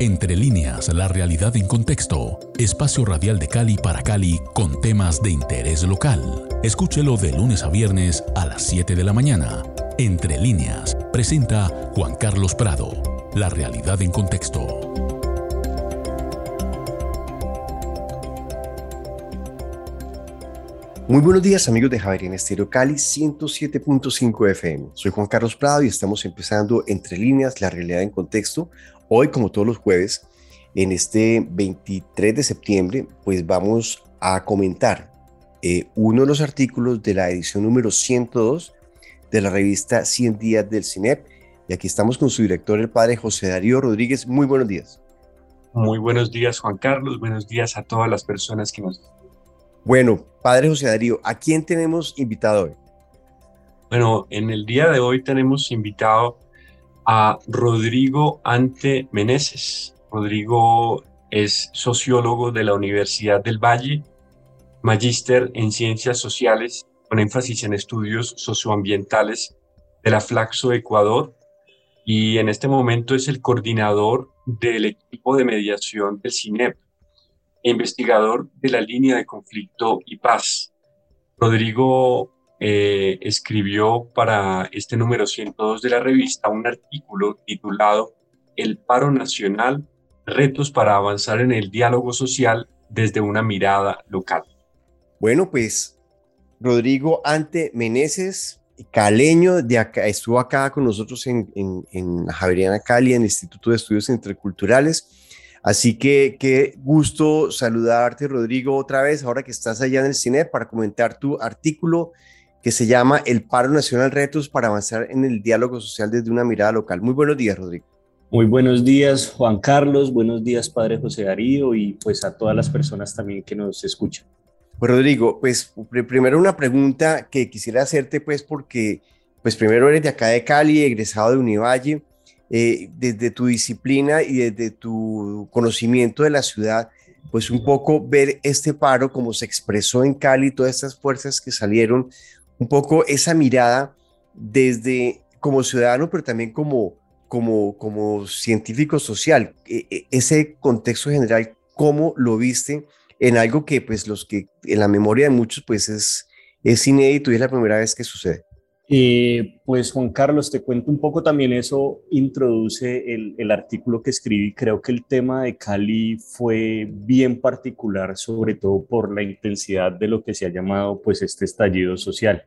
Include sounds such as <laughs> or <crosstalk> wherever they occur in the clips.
Entre líneas, la realidad en contexto. Espacio radial de Cali para Cali con temas de interés local. Escúchelo de lunes a viernes a las 7 de la mañana. Entre líneas, presenta Juan Carlos Prado. La realidad en contexto. Muy buenos días amigos de Javier en Estéreo Cali 107.5 FM. Soy Juan Carlos Prado y estamos empezando Entre líneas, la realidad en contexto. Hoy, como todos los jueves, en este 23 de septiembre, pues vamos a comentar eh, uno de los artículos de la edición número 102 de la revista 100 días del CINEP. Y aquí estamos con su director, el padre José Darío Rodríguez. Muy buenos días. Muy buenos días, Juan Carlos. Buenos días a todas las personas que nos bueno, Padre José Darío, ¿a quién tenemos invitado hoy? Bueno, en el día de hoy tenemos invitado a Rodrigo Ante Meneses. Rodrigo es sociólogo de la Universidad del Valle, magíster en ciencias sociales con énfasis en estudios socioambientales de la Flaxo Ecuador y en este momento es el coordinador del equipo de mediación del CINEP, investigador de la línea de conflicto y paz. Rodrigo eh, escribió para este número 102 de la revista un artículo titulado El paro nacional, retos para avanzar en el diálogo social desde una mirada local. Bueno, pues Rodrigo Ante Meneses, caleño, de acá, estuvo acá con nosotros en, en, en Javeriana Cali, en el Instituto de Estudios Interculturales Así que qué gusto saludarte, Rodrigo, otra vez, ahora que estás allá en el cine, para comentar tu artículo que se llama El paro nacional retos para avanzar en el diálogo social desde una mirada local. Muy buenos días, Rodrigo. Muy buenos días, Juan Carlos. Buenos días, Padre José Darío, y pues a todas las personas también que nos escuchan. Pues Rodrigo, pues primero una pregunta que quisiera hacerte, pues porque, pues primero eres de acá de Cali, egresado de Univalle, eh, desde tu disciplina y desde tu conocimiento de la ciudad, pues un poco ver este paro como se expresó en Cali, todas estas fuerzas que salieron, un poco esa mirada desde como ciudadano, pero también como, como, como científico social, e, e, ese contexto general, ¿cómo lo viste en algo que pues los que en la memoria de muchos pues es, es inédito y es la primera vez que sucede? Eh, pues Juan Carlos, te cuento un poco también eso, introduce el, artículo que escribí. Creo que el tema de Cali fue bien particular, sobre todo por la intensidad de lo que se ha llamado pues este estallido social.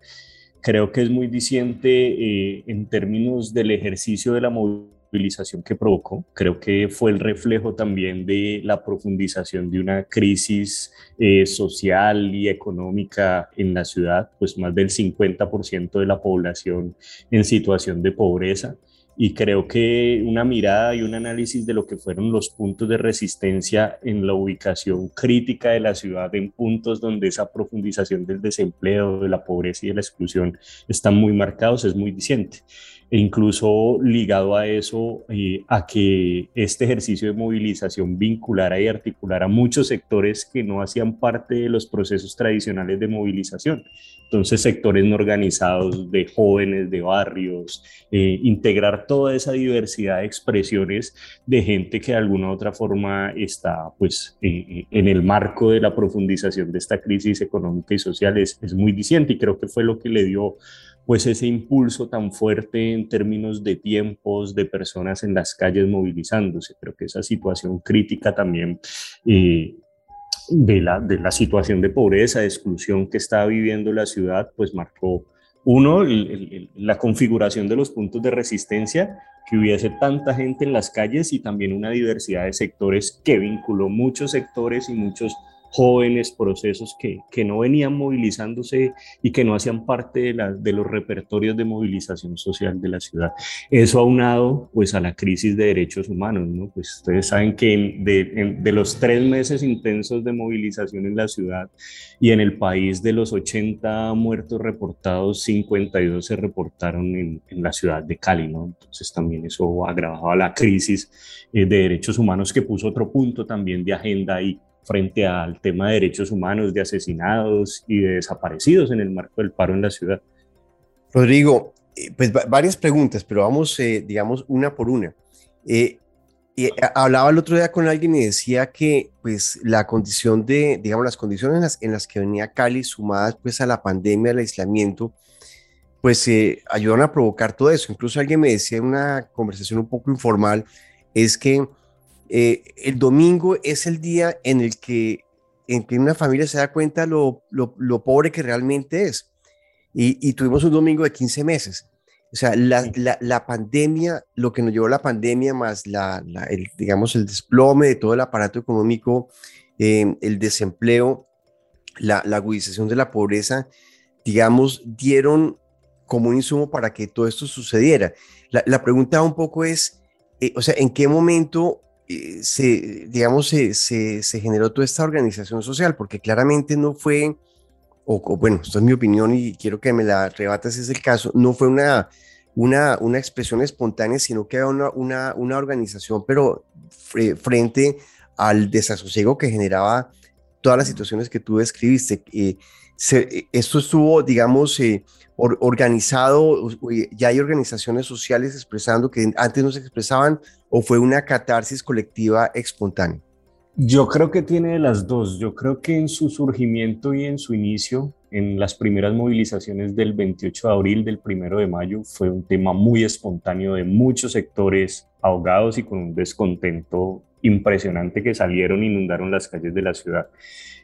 Creo que es muy diciente eh, en términos del ejercicio de la movilidad movilización que provocó. Creo que fue el reflejo también de la profundización de una crisis eh, social y económica en la ciudad, pues más del 50% de la población en situación de pobreza y creo que una mirada y un análisis de lo que fueron los puntos de resistencia en la ubicación crítica de la ciudad, en puntos donde esa profundización del desempleo, de la pobreza y de la exclusión están muy marcados, es muy diciente e incluso ligado a eso, eh, a que este ejercicio de movilización vinculara y articulara muchos sectores que no hacían parte de los procesos tradicionales de movilización. Entonces, sectores no organizados de jóvenes, de barrios, eh, integrar toda esa diversidad de expresiones de gente que de alguna u otra forma está pues en el marco de la profundización de esta crisis económica y social es, es muy diciente y creo que fue lo que le dio pues ese impulso tan fuerte en términos de tiempos, de personas en las calles movilizándose. Creo que esa situación crítica también eh, de, la, de la situación de pobreza, de exclusión que está viviendo la ciudad, pues marcó uno, la configuración de los puntos de resistencia, que hubiese tanta gente en las calles y también una diversidad de sectores que vinculó muchos sectores y muchos jóvenes, procesos que, que, no venían movilizándose y que no hacían parte de, la, de, los repertorios de movilización social de la ciudad. Eso aunado pues a la crisis de derechos humanos, ¿no? Pues ustedes saben que de, de, los tres meses intensos de movilización en la ciudad y en el país de los 80 muertos reportados, 52 se reportaron en, en la ciudad de Cali, ¿no? Entonces también eso agravaba la crisis eh, de derechos humanos que puso otro punto también de agenda y frente al tema de derechos humanos, de asesinados y de desaparecidos en el marco del paro en la ciudad. Rodrigo, eh, pues varias preguntas, pero vamos, eh, digamos, una por una. Eh, hablaba el otro día con alguien y decía que pues la condición de, digamos, las condiciones en las, que venía Cali sumadas pues a la pandemia, al aislamiento, pues ayudaron a provocar todo eso. Incluso alguien me decía en una conversación un poco informal, es que eh, el domingo es el día en el que, en que una familia se da cuenta lo, lo, lo pobre que realmente es. Y, y, tuvimos un domingo de 15 meses. O sea, la, la, la pandemia, lo que nos llevó la pandemia más la, el, digamos, el desplome de todo el aparato económico, eh, el desempleo, la, agudización de la pobreza, digamos, dieron como un insumo para que todo esto sucediera. La, pregunta un poco es, eh, o sea, ¿en qué momento eh, se, digamos, se, se, generó toda esta organización social? Porque claramente no fue o, bueno, esto es mi opinión y quiero que me la rebatas si es el caso, no fue una, una, una expresión espontánea, sino que era una, una, una organización, pero frente al desasosiego que generaba todas las situaciones que tú describiste. Eh, esto estuvo, digamos, eh, organizado, ya hay organizaciones sociales expresando que antes no se expresaban, o fue una catarsis colectiva espontánea. Yo creo que tiene las dos. Yo creo que en su surgimiento y en su inicio, en las primeras movilizaciones del 28 de abril, del 1 de mayo, fue un tema muy espontáneo de muchos sectores ahogados y con un descontento impresionante que salieron, inundaron las calles de la ciudad.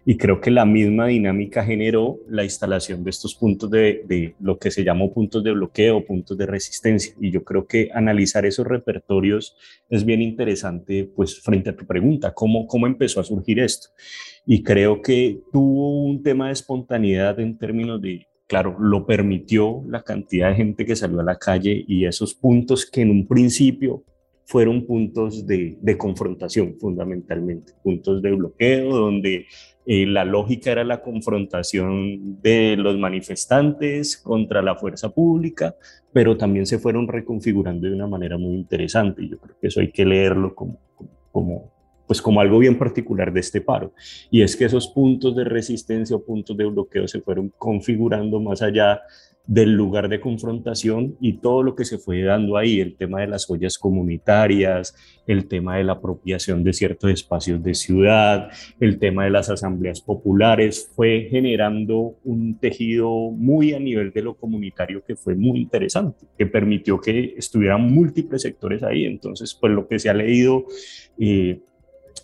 Y creo que la misma dinámica generó la instalación de estos puntos de, lo que se llamó puntos de bloqueo, puntos de resistencia. Y yo creo que analizar esos repertorios es bien interesante, pues frente a tu pregunta, ¿cómo, cómo empezó a surgir esto? Y creo que tuvo un tema de espontaneidad en términos de, claro, lo permitió la cantidad de gente que salió a la calle y esos puntos que en un principio fueron puntos de, confrontación fundamentalmente, puntos de bloqueo donde eh, la lógica era la confrontación de los manifestantes contra la fuerza pública, pero también se fueron reconfigurando de una manera muy interesante y yo creo que eso hay que leerlo como, como, pues como algo bien particular de este paro. Y es que esos puntos de resistencia o puntos de bloqueo se fueron configurando más allá del lugar de confrontación y todo lo que se fue dando ahí, el tema de las ollas comunitarias, el tema de la apropiación de ciertos espacios de ciudad, el tema de las asambleas populares, fue generando un tejido muy a nivel de lo comunitario que fue muy interesante, que permitió que estuvieran múltiples sectores ahí. Entonces, pues lo que se ha leído... Eh,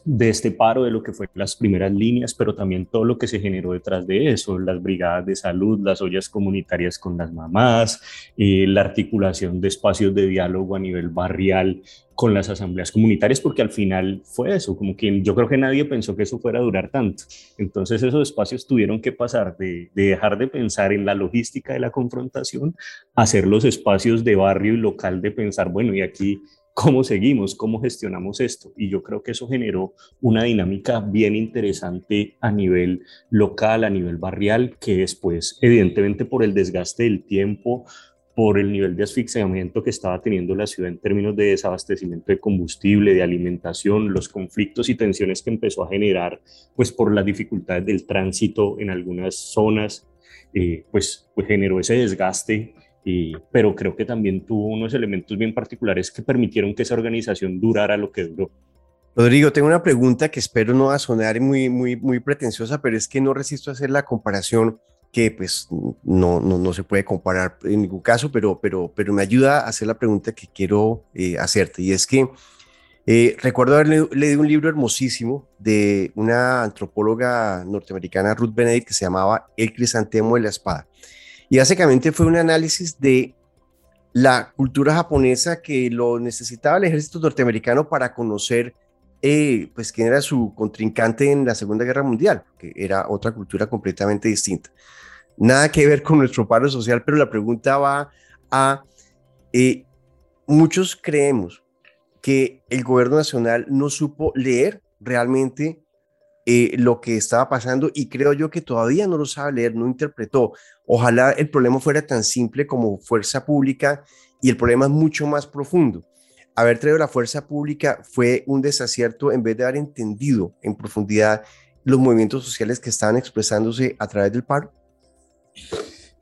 de este paro, de lo que fue las primeras líneas, pero también todo lo que se generó detrás de eso, las brigadas de salud, las ollas comunitarias con las mamás, eh, la articulación de espacios de diálogo a nivel barrial con las asambleas comunitarias, porque al final fue eso, como que yo creo que nadie pensó que eso fuera a durar tanto. Entonces esos espacios tuvieron que pasar de, de dejar de pensar en la logística de la confrontación a ser los espacios de barrio y local de pensar, bueno, y aquí cómo seguimos, cómo gestionamos esto. Y yo creo que eso generó una dinámica bien interesante a nivel local, a nivel barrial, que después, evidentemente por el desgaste del tiempo, por el nivel de asfixiamiento que estaba teniendo la ciudad en términos de desabastecimiento de combustible, de alimentación, los conflictos y tensiones que empezó a generar, pues por las dificultades del tránsito en algunas zonas, eh, pues, pues generó ese desgaste pero creo que también tuvo unos elementos bien particulares que permitieron que esa organización durara lo que duró. Rodrigo, tengo una pregunta que espero no va a sonar muy, muy, muy pretenciosa, pero es que no resisto a hacer la comparación que pues no, no, no, se puede comparar en ningún caso, pero, pero, pero me ayuda a hacer la pregunta que quiero eh, hacerte. Y es que eh, recuerdo haber leído un libro hermosísimo de una antropóloga norteamericana, Ruth Benedict, que se llamaba El crisantemo de la espada. Y básicamente fue un análisis de la cultura japonesa que lo necesitaba el ejército norteamericano para conocer eh, pues quién era su contrincante en la Segunda Guerra Mundial, que era otra cultura completamente distinta. Nada que ver con nuestro paro social, pero la pregunta va a, eh, muchos creemos que el gobierno nacional no supo leer realmente eh, lo que estaba pasando y creo yo que todavía no lo sabe leer, no interpretó. Ojalá el problema fuera tan simple como fuerza pública y el problema es mucho más profundo. Haber traído la fuerza pública fue un desacierto en vez de haber entendido en profundidad los movimientos sociales que estaban expresándose a través del paro.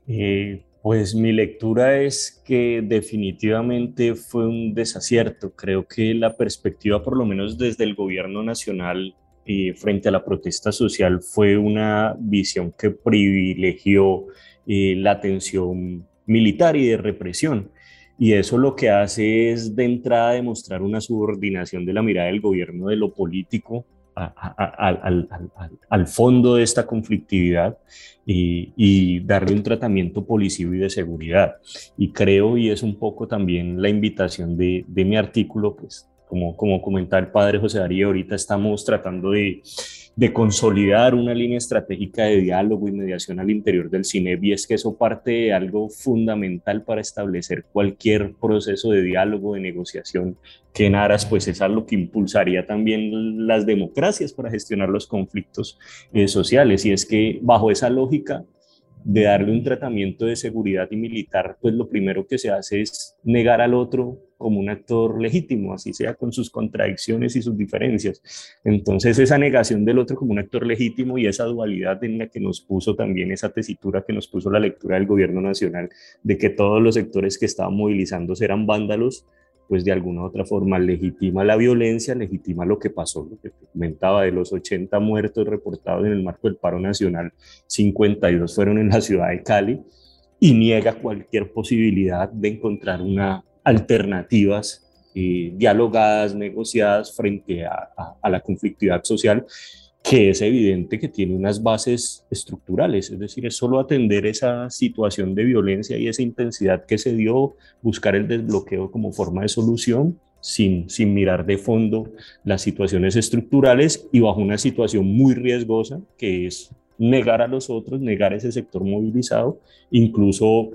Eh, Pues mi lectura es que definitivamente fue un desacierto. Creo que la perspectiva, por lo menos desde el gobierno nacional eh, frente a la protesta social, fue una visión que privilegió eh, la atención militar y de represión. Y eso lo que hace es de entrada demostrar una subordinación de la mirada del gobierno de lo político al, fondo de esta conflictividad y, darle un tratamiento policivo y de seguridad. Y creo, y es un poco también la invitación de, de mi artículo, pues como, como comentaba el padre José Darío, ahorita estamos tratando de consolidar una línea estratégica de diálogo y mediación al interior del CINEP y es que eso parte de algo fundamental para establecer cualquier proceso de diálogo, de negociación, que en aras pues es algo que impulsaría también las democracias para gestionar los conflictos eh, sociales. Y es que bajo esa lógica de darle un tratamiento de seguridad y militar, pues lo primero que se hace es negar al otro como un actor legítimo, así sea con sus contradicciones y sus diferencias. Entonces esa negación del otro como un actor legítimo y esa dualidad en la que nos puso también esa tesitura que nos puso la lectura del gobierno nacional de que todos los sectores que estaban movilizándose eran vándalos, pues de alguna u otra forma legitima la violencia, legitima lo que pasó, lo que comentaba de los 80 muertos reportados en el marco del paro nacional, 52 fueron en la ciudad de Cali y niega cualquier posibilidad de encontrar una alternativas eh, dialogadas, negociadas frente a, a, la conflictividad social, que es evidente que tiene unas bases estructurales, es decir, es solo atender esa situación de violencia y esa intensidad que se dio, buscar el desbloqueo como forma de solución, sin, sin mirar de fondo las situaciones estructurales y bajo una situación muy riesgosa, que es negar a los otros, negar ese sector movilizado, incluso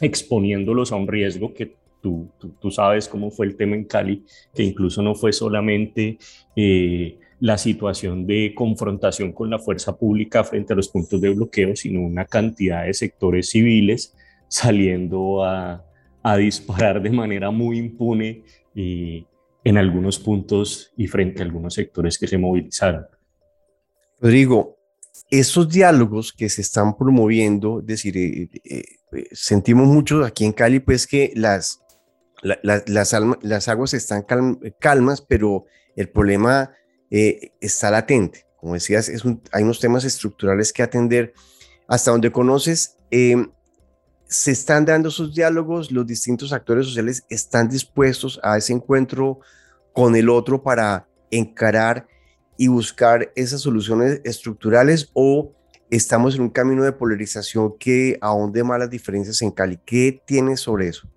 exponiéndolos a un riesgo que Tú, tú, sabes cómo fue el tema en Cali, que incluso no fue solamente eh, la situación de confrontación con la fuerza pública frente a los puntos de bloqueo, sino una cantidad de sectores civiles saliendo a, a disparar de manera muy impune eh, en algunos puntos y frente a algunos sectores que se movilizaron. Rodrigo, esos diálogos que se están promoviendo, es decir, eh, sentimos mucho aquí en Cali, pues que las, las, aguas están calmas, pero el problema eh, está latente. Como decías, hay unos temas estructurales que atender. Hasta donde conoces, em, se están dando esos diálogos, los distintos actores sociales están dispuestos a ese encuentro con el otro para encarar y buscar esas soluciones estructurales o estamos en un camino de polarización que ahonde más las diferencias en Cali. ¿Qué tienes sobre eso?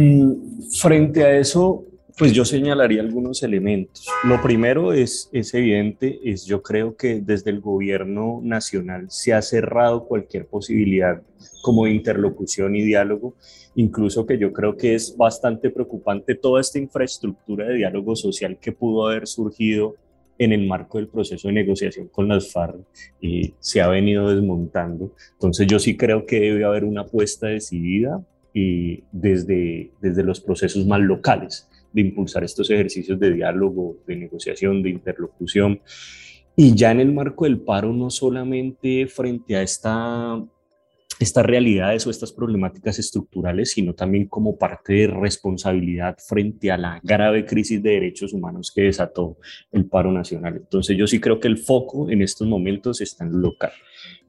Mm, frente a eso, pues yo señalaría algunos elementos. Lo primero es, evidente, es yo creo que desde el gobierno nacional se ha cerrado cualquier posibilidad como interlocución y diálogo, incluso que yo creo que es bastante preocupante toda esta infraestructura de diálogo social que pudo haber surgido en el marco del proceso de negociación con las FARC y se ha venido desmontando. Entonces yo sí creo que debe haber una apuesta decidida y desde, desde los procesos más locales de impulsar estos ejercicios de diálogo, de negociación, de interlocución. Y ya en el marco del paro, no solamente frente a esta estas realidades o estas problemáticas estructurales, sino también como parte de responsabilidad frente a la grave crisis de derechos humanos que desató el paro nacional. Entonces yo sí creo que el foco en estos momentos está en lo local.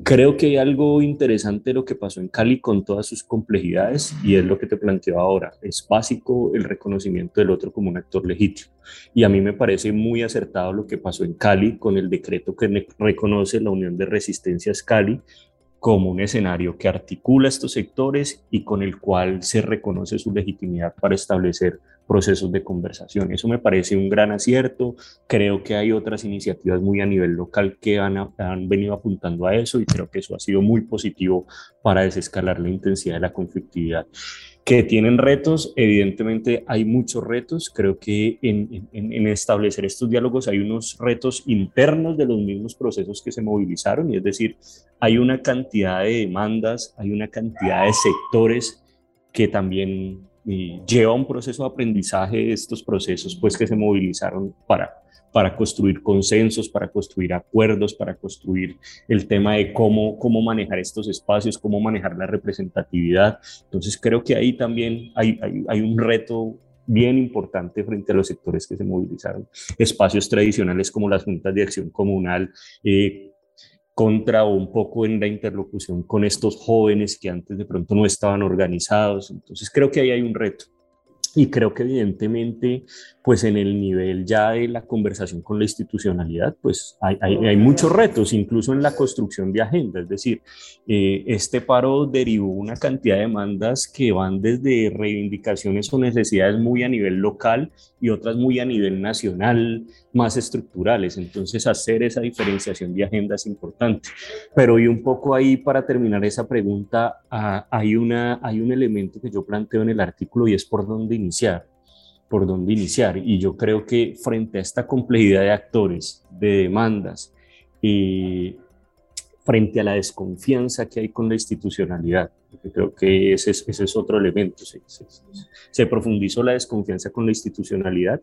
Creo que hay algo interesante lo que pasó en Cali con todas sus complejidades y es lo que te planteo ahora. Es básico el reconocimiento del otro como un actor legítimo. Y a mí me parece muy acertado lo que pasó en Cali con el decreto que reconoce la Unión de Resistencias Cali como un escenario que articula estos sectores y con el cual se reconoce su legitimidad para establecer procesos de conversación. Eso me parece un gran acierto. Creo que hay otras iniciativas muy a nivel local que han, han, venido apuntando a eso y creo que eso ha sido muy positivo para desescalar la intensidad de la conflictividad que tienen retos, evidentemente hay muchos retos, creo que en, establecer estos diálogos hay unos retos internos de los mismos procesos que se movilizaron, y es decir, hay una cantidad de demandas, hay una cantidad de sectores que también y lleva un proceso de aprendizaje estos procesos pues que se movilizaron para para construir consensos, para construir acuerdos, para construir el tema de cómo, cómo manejar estos espacios, cómo manejar la representatividad. Entonces creo que ahí también hay, hay, un reto bien importante frente a los sectores que se movilizaron. Espacios tradicionales como las juntas de acción comunal, eh, contra o un poco en la interlocución con estos jóvenes que antes de pronto no estaban organizados. Entonces creo que ahí hay un reto. Y creo que evidentemente, pues en el nivel ya de la conversación con la institucionalidad, pues hay, hay, muchos retos, incluso en la construcción de agenda. Es decir, eh, este paro derivó una cantidad de demandas que van desde reivindicaciones o necesidades muy a nivel local y otras muy a nivel nacional, más estructurales. Entonces, hacer esa diferenciación de agenda es importante. Pero y un poco ahí, para terminar esa pregunta, ah, hay, una, hay un elemento que yo planteo en el artículo y es por dónde iniciar por dónde iniciar. Y yo creo que frente a esta complejidad de actores, de demandas, y frente a la desconfianza que hay con la institucionalidad, creo que ese es, ese es otro elemento, se, se, profundizó la desconfianza con la institucionalidad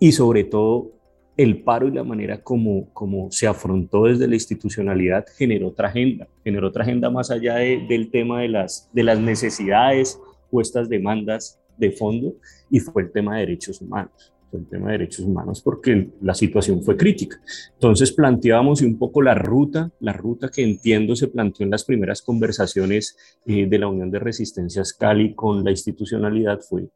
y sobre todo el paro y la manera como, se afrontó desde la institucionalidad generó otra agenda, generó otra agenda más allá del tema de las, de las necesidades o estas demandas de fondo y fue el tema de derechos humanos. Fue el tema de derechos humanos porque la situación fue crítica. Entonces planteábamos un poco la ruta, la ruta que entiendo se planteó en las primeras conversaciones eh, de la Unión de Resistencias Cali con la institucionalidad fue,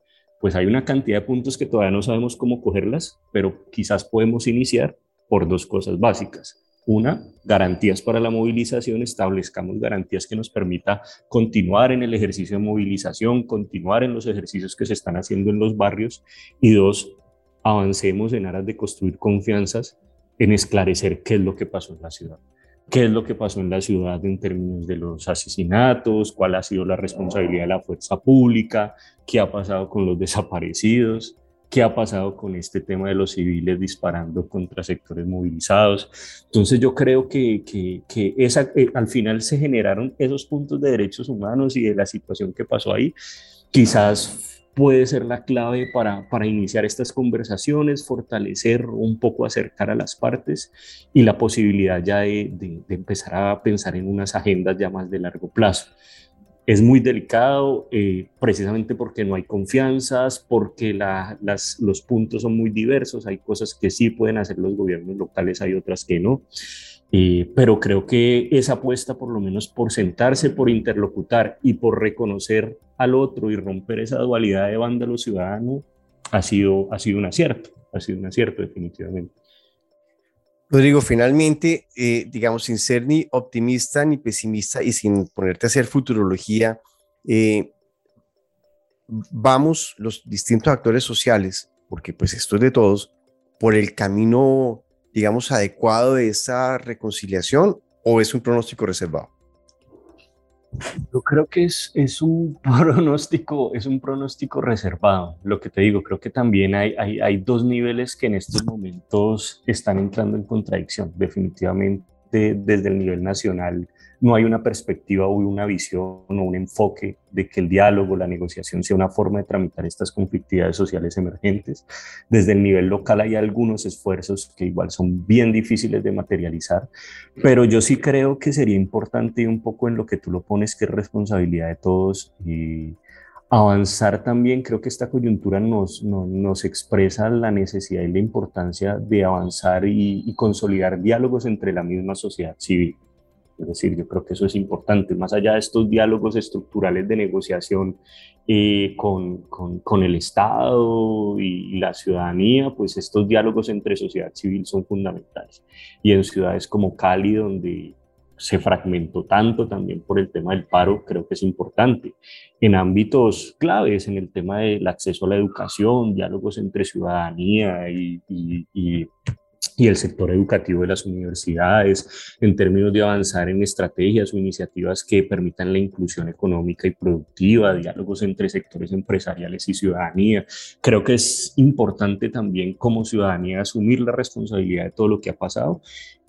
pues hay una cantidad de puntos que todavía no sabemos cómo cogerlas, pero quizás podemos iniciar por dos cosas básicas. Una, garantías para la movilización, establezcamos garantías que nos permita continuar en el ejercicio de movilización, continuar en los ejercicios que se están haciendo en los barrios. Y dos, avancemos en aras de construir confianzas en esclarecer qué es lo que pasó en la ciudad. ¿Qué es lo que pasó en la ciudad en términos de los asesinatos? ¿Cuál ha sido la responsabilidad de la fuerza pública? ¿Qué ha pasado con los desaparecidos? qué ha pasado con este tema de los civiles disparando contra sectores movilizados. Entonces yo creo que, que, esa, eh, al final se generaron esos puntos de derechos humanos y de la situación que pasó ahí. Quizás puede ser la clave para, para iniciar estas conversaciones, fortalecer un poco, acercar a las partes y la posibilidad ya de, de empezar a pensar en unas agendas ya más de largo plazo es muy delicado eh, precisamente porque no hay confianzas, porque las, los puntos son muy diversos, hay cosas que sí pueden hacer los gobiernos locales, hay otras que no. Eh, pero creo que esa apuesta, por lo menos por sentarse, por interlocutar y por reconocer al otro y romper esa dualidad de vándalo ciudadano, ha sido, ha sido un acierto, ha sido un acierto definitivamente. Rodrigo, finalmente, eh, digamos, sin ser ni optimista ni pesimista y sin ponerte a hacer futurología, eh, vamos los distintos actores sociales, porque pues esto es de todos, por el camino, digamos, adecuado de esa reconciliación o es un pronóstico reservado? Yo creo que es, es, un <laughs> pronóstico, es un pronóstico reservado. Lo que te digo, creo que también hay, hay, hay dos niveles que en estos momentos están entrando en contradicción. Definitivamente desde el nivel nacional no hay una perspectiva o una visión o un enfoque de que el diálogo, la negociación sea una forma de tramitar estas conflictividades sociales emergentes. Desde el nivel local hay algunos esfuerzos que igual son bien difíciles de materializar, pero yo sí creo que sería importante un poco en lo que tú lo pones, que es responsabilidad de todos y avanzar también, creo que esta coyuntura nos, nos, expresa la necesidad y la importancia de avanzar y, y consolidar diálogos entre la misma sociedad civil. Es decir, yo creo que eso es importante, más allá de estos diálogos estructurales de negociación eh, con, con, con, el Estado y la ciudadanía, pues estos diálogos entre sociedad civil son fundamentales. Y en ciudades como Cali, donde se fragmentó tanto también por el tema del paro, creo que es importante. En ámbitos claves, en el tema del acceso a la educación, diálogos entre ciudadanía y, y y el sector educativo de las universidades en términos de avanzar en estrategias o iniciativas que permitan la inclusión económica y productiva, diálogos entre sectores empresariales y ciudadanía. Creo que es importante también como ciudadanía asumir la responsabilidad de todo lo que ha pasado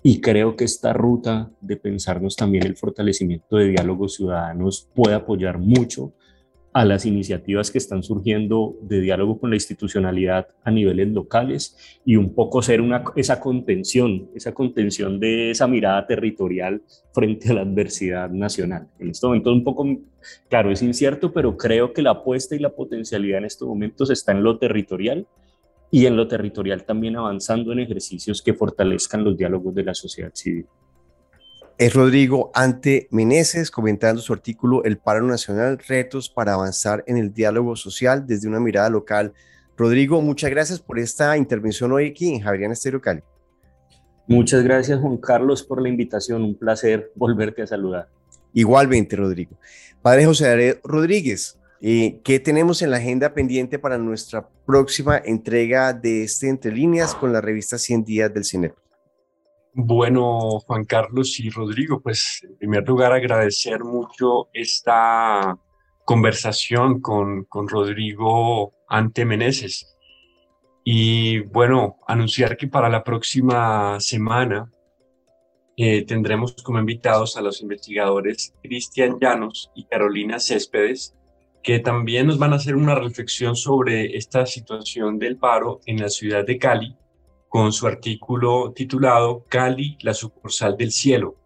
y creo que esta ruta de pensarnos también el fortalecimiento de diálogos ciudadanos puede apoyar mucho a las iniciativas que están surgiendo de diálogo con la institucionalidad a niveles locales y un poco ser una, esa contención, esa contención de esa mirada territorial frente a la adversidad nacional. En este momento un poco, claro, es incierto, pero creo que la apuesta y la potencialidad en estos momentos está en lo territorial y en lo territorial también avanzando en ejercicios que fortalezcan los diálogos de la sociedad civil es Rodrigo Ante Meneses comentando su artículo El paro nacional, retos para avanzar en el diálogo social desde una mirada local. Rodrigo, muchas gracias por esta intervención hoy aquí en Javeriana Estéreo Cali. Muchas gracias Juan Carlos por la invitación, un placer volverte a saludar. Igualmente, Rodrigo. Padre José Rodríguez, eh, ¿qué tenemos en la agenda pendiente para nuestra próxima entrega de este Entre Líneas con la revista 100 Días del Cine? Bueno, Juan Carlos y Rodrigo, pues en primer lugar agradecer mucho esta conversación con, con Rodrigo Ante Meneses. Y bueno, anunciar que para la próxima semana eh, tendremos como invitados a los investigadores Cristian Llanos y Carolina Céspedes, que también nos van a hacer una reflexión sobre esta situación del paro en la ciudad de Cali con su artículo titulado Cali, la sucursal del cielo,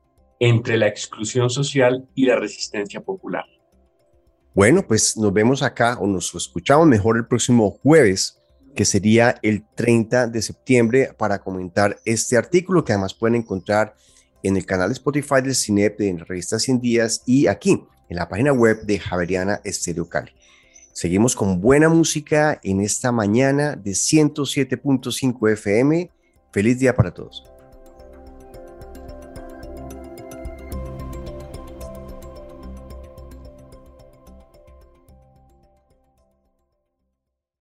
entre la exclusión social y la resistencia popular. Bueno, pues nos vemos acá o nos escuchamos mejor el próximo jueves, que sería el 30 de septiembre, para comentar este artículo que además pueden encontrar en el canal Spotify del CINEP de la revista 100 días y aquí en la página web de Javeriana Estéreo Cali. Seguimos con buena música en esta mañana de 107.5 FM. Feliz día para todos.